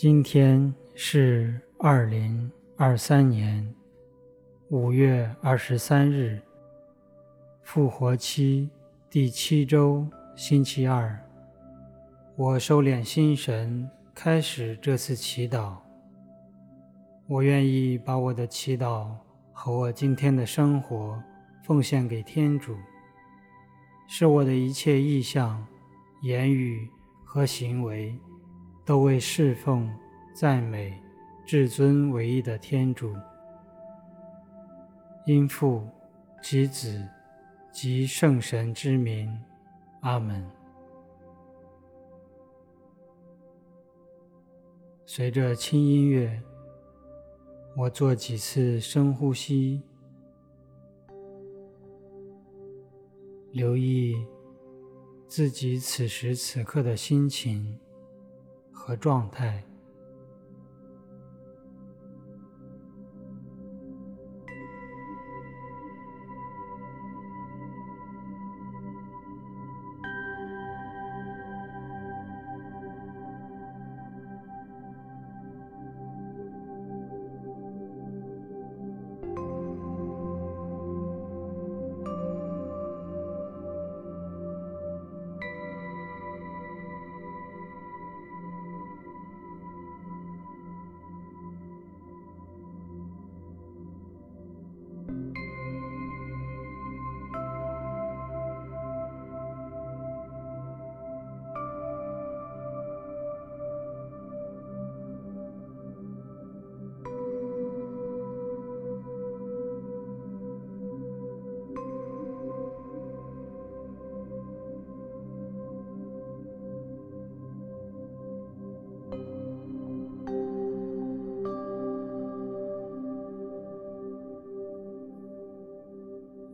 今天是二零二三年五月二十三日，复活期第七周星期二。我收敛心神，开始这次祈祷。我愿意把我的祈祷和我今天的生活奉献给天主，使我的一切意向、言语和行为。都为侍奉、赞美至尊唯一的天主，因父及子及圣神之名，阿门。随着轻音乐，我做几次深呼吸，留意自己此时此刻的心情。和状态。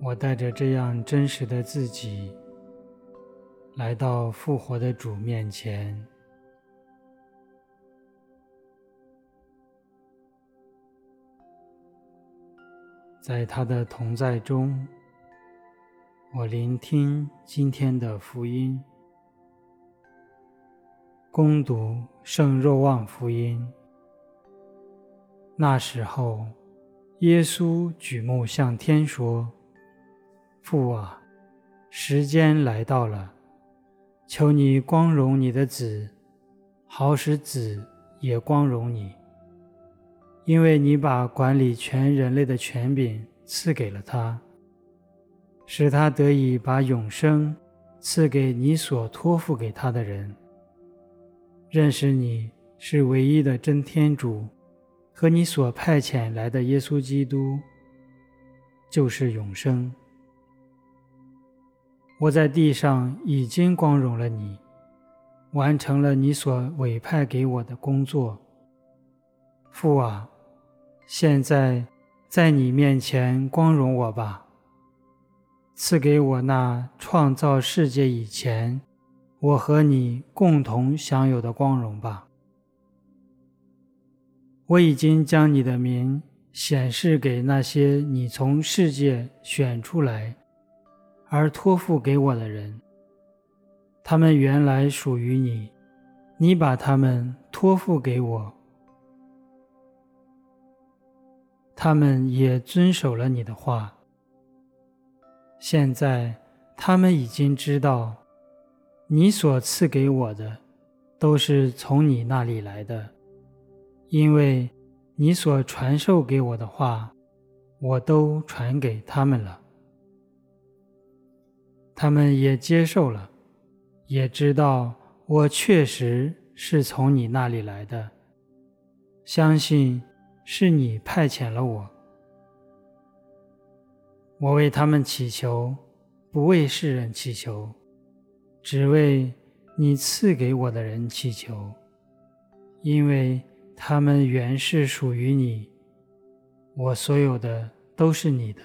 我带着这样真实的自己，来到复活的主面前，在他的同在中，我聆听今天的福音，恭读圣若望福音。那时候，耶稣举目向天说。父啊，时间来到了，求你光荣你的子，好使子也光荣你，因为你把管理全人类的权柄赐给了他，使他得以把永生赐给你所托付给他的人。认识你是唯一的真天主，和你所派遣来的耶稣基督，就是永生。我在地上已经光荣了你，完成了你所委派给我的工作。父啊，现在在你面前光荣我吧，赐给我那创造世界以前，我和你共同享有的光荣吧。我已经将你的名显示给那些你从世界选出来。而托付给我的人，他们原来属于你，你把他们托付给我，他们也遵守了你的话。现在他们已经知道，你所赐给我的都是从你那里来的，因为你所传授给我的话，我都传给他们了。他们也接受了，也知道我确实是从你那里来的，相信是你派遣了我。我为他们祈求，不为世人祈求，只为你赐给我的人祈求，因为他们原是属于你，我所有的都是你的，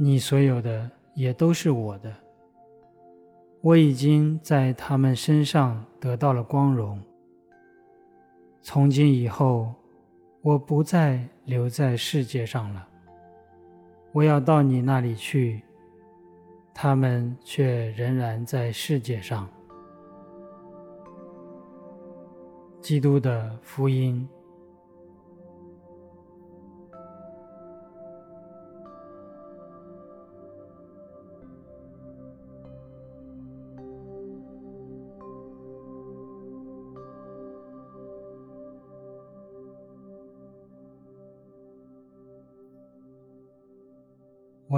你所有的。也都是我的，我已经在他们身上得到了光荣。从今以后，我不再留在世界上了，我要到你那里去，他们却仍然在世界上。基督的福音。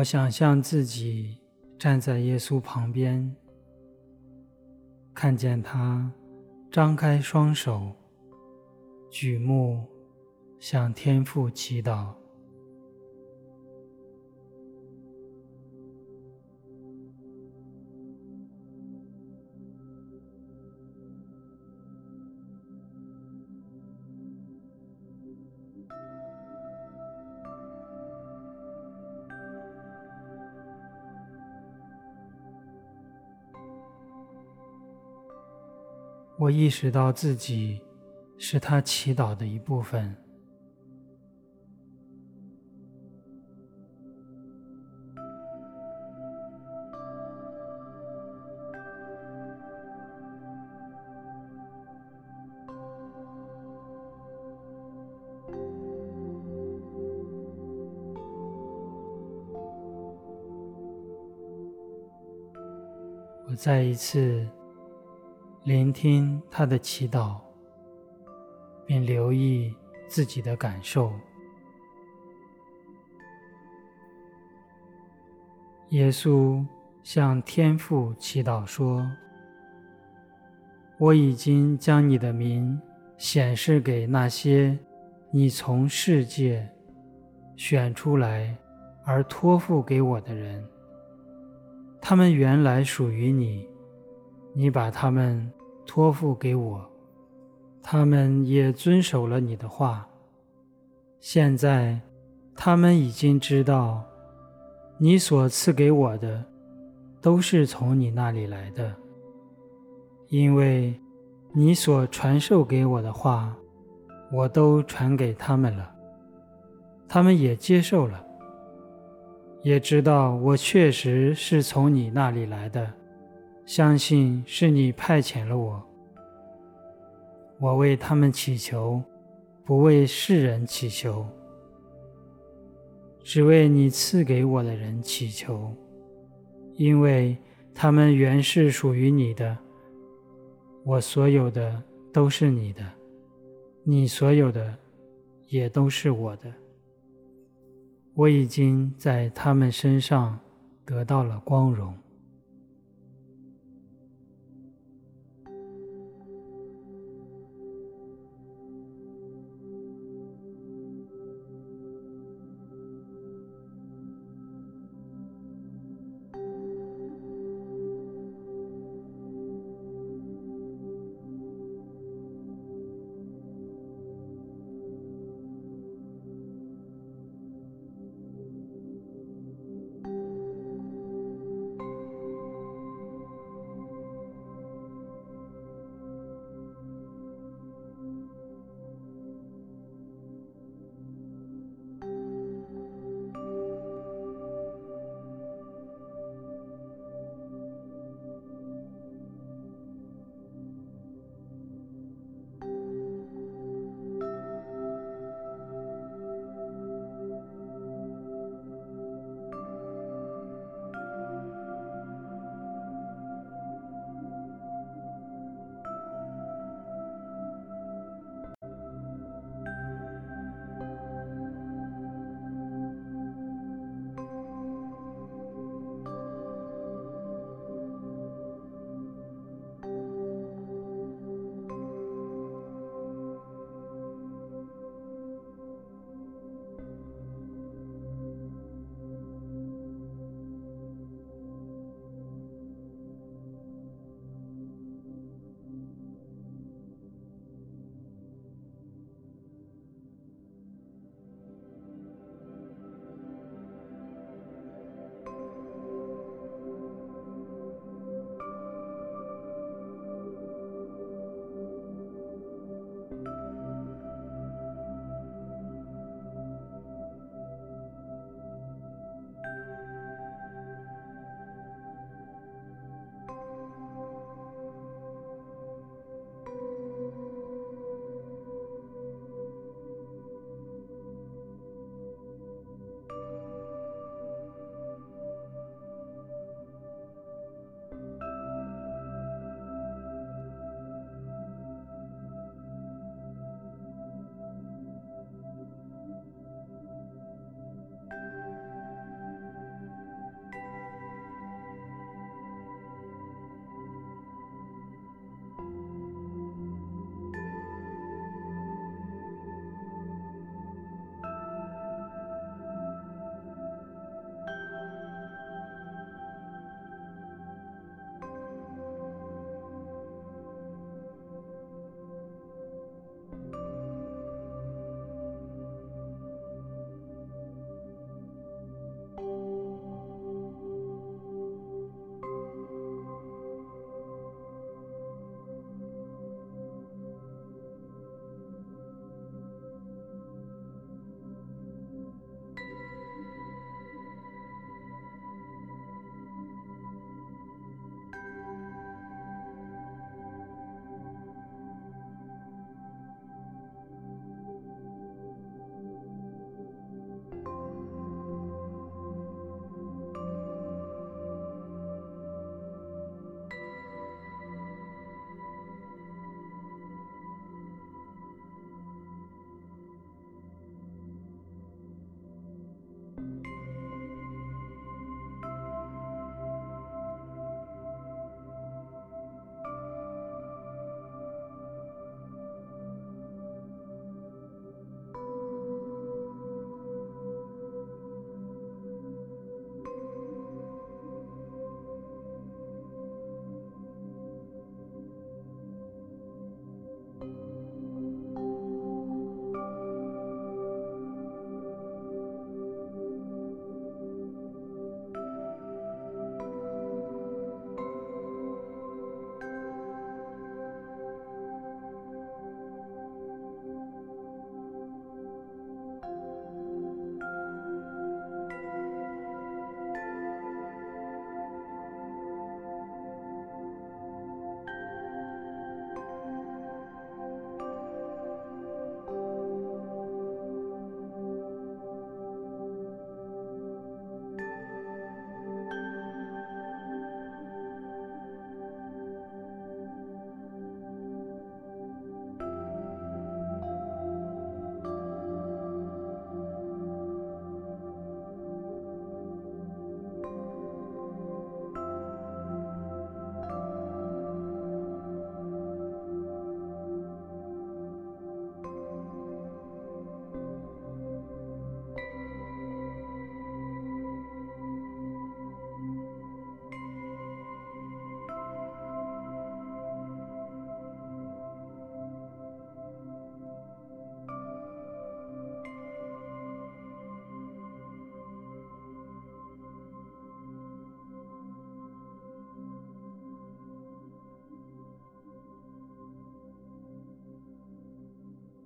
我想象自己站在耶稣旁边，看见他张开双手，举目向天父祈祷。我意识到自己是他祈祷的一部分。我再一次。聆听他的祈祷，并留意自己的感受。耶稣向天父祈祷说：“我已经将你的名显示给那些你从世界选出来而托付给我的人，他们原来属于你。”你把他们托付给我，他们也遵守了你的话。现在，他们已经知道，你所赐给我的，都是从你那里来的，因为你所传授给我的话，我都传给他们了，他们也接受了，也知道我确实是从你那里来的。相信是你派遣了我。我为他们祈求，不为世人祈求，只为你赐给我的人祈求，因为他们原是属于你的。我所有的都是你的，你所有的也都是我的。我已经在他们身上得到了光荣。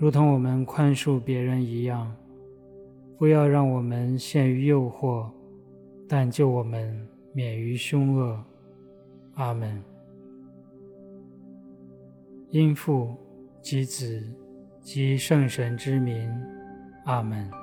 如同我们宽恕别人一样。不要让我们陷于诱惑，但救我们免于凶恶。阿门。因父及子及圣神之名。阿门。